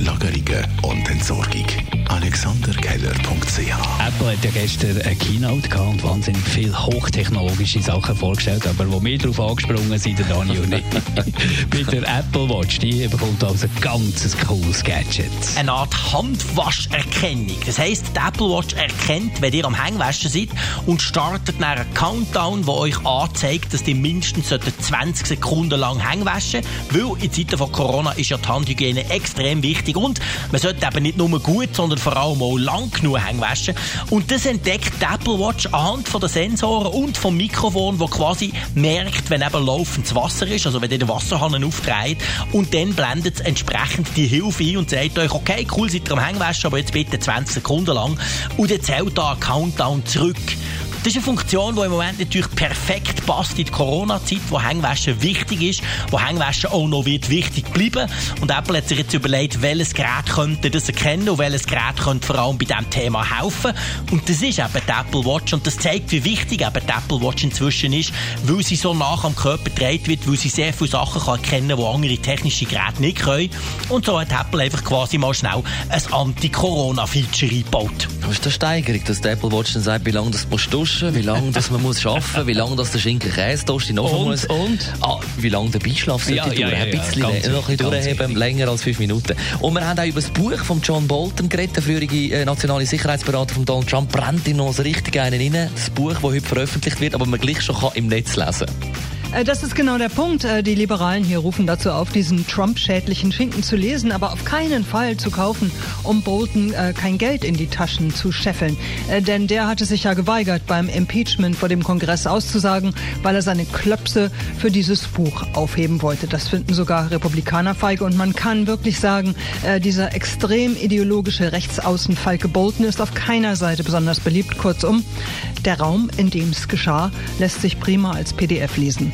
Lagerungen und Entsorgung. AlexanderKeller.ch Apple hat ja gestern eine Keynote gehabt und wahnsinnig viele hochtechnologische Sachen vorgestellt, aber wo wir darauf angesprungen sind, der Dani und ich. Bei der Apple Watch, die bekommt also ein ganz cooles Gadget. Eine Art Handwascherkennung. Das heisst, die Apple Watch erkennt, wenn ihr am Hängewaschen seid und startet dann einen Countdown, der euch anzeigt, dass ihr mindestens 20 Sekunden lang Hängewaschen weil in Zeiten von Corona ist ja die Handhygiene extrem wichtig und man sollte eben nicht nur gut, sondern vor allem auch lang genug Hängewaschen. Und das entdeckt die Apple Watch anhand von den Sensoren und vom Mikrofon, wo quasi merkt, wenn eben laufendes Wasser ist, also wenn ihr den Wasserhahn aufdreht und dann blendet es entsprechend die Hilfe ein und sagt euch, okay, cool, seid ihr am Hängewaschen, aber jetzt bitte 20 Sekunden lang und dann zählt da ein Countdown zurück. Das ist eine Funktion, die im Moment natürlich perfekt passt in die Corona-Zeit, wo Hängwäsche wichtig ist, wo Hängwäsche auch noch wird wichtig bleiben. Und Apple hat sich jetzt überlegt, welches Gerät könnte das erkennen und welches Gerät könnte vor allem bei diesem Thema helfen. Und das ist eben die Apple Watch. Und das zeigt, wie wichtig eben die Apple Watch inzwischen ist, weil sie so nach am Körper gedreht wird, weil sie sehr viele Sachen kann erkennen kann, die andere technische Geräte nicht können. Und so hat Apple einfach quasi mal schnell ein Anti-Corona-Feature eingebaut. Was ist die Steigerung, dass die Apple Watch dann sagt, wie lange das musst du duschen, wie lange das man muss arbeiten, wie lange das der Schinken Käse toast noch und, muss. Und? Ah, wie lange der Beischlaf sollte Ja, ja, ja, ja, ein bisschen, ja, noch ein bisschen durchheben, länger als fünf Minuten. Und wir haben auch über das Buch von John Bolton geredet, der frühere äh, nationale Sicherheitsberater von Donald Trump, brennt noch so richtig einen rein. Das Buch, das heute veröffentlicht wird, aber man gleich schon kann im Netz lesen Äh, Das ist genau der Punkt. Äh, Die Liberalen hier rufen dazu auf, diesen Trump-schädlichen Schinken zu lesen, aber auf keinen Fall zu kaufen, um Bolton äh, kein Geld in die Taschen zu scheffeln. Äh, Denn der hatte sich ja geweigert, beim Impeachment vor dem Kongress auszusagen, weil er seine Klöpse für dieses Buch aufheben wollte. Das finden sogar Republikaner feige und man kann wirklich sagen, äh, dieser extrem ideologische Rechtsaußen Falke Bolton ist auf keiner Seite besonders beliebt. Kurzum, der Raum, in dem es geschah, lässt sich prima als PDF lesen.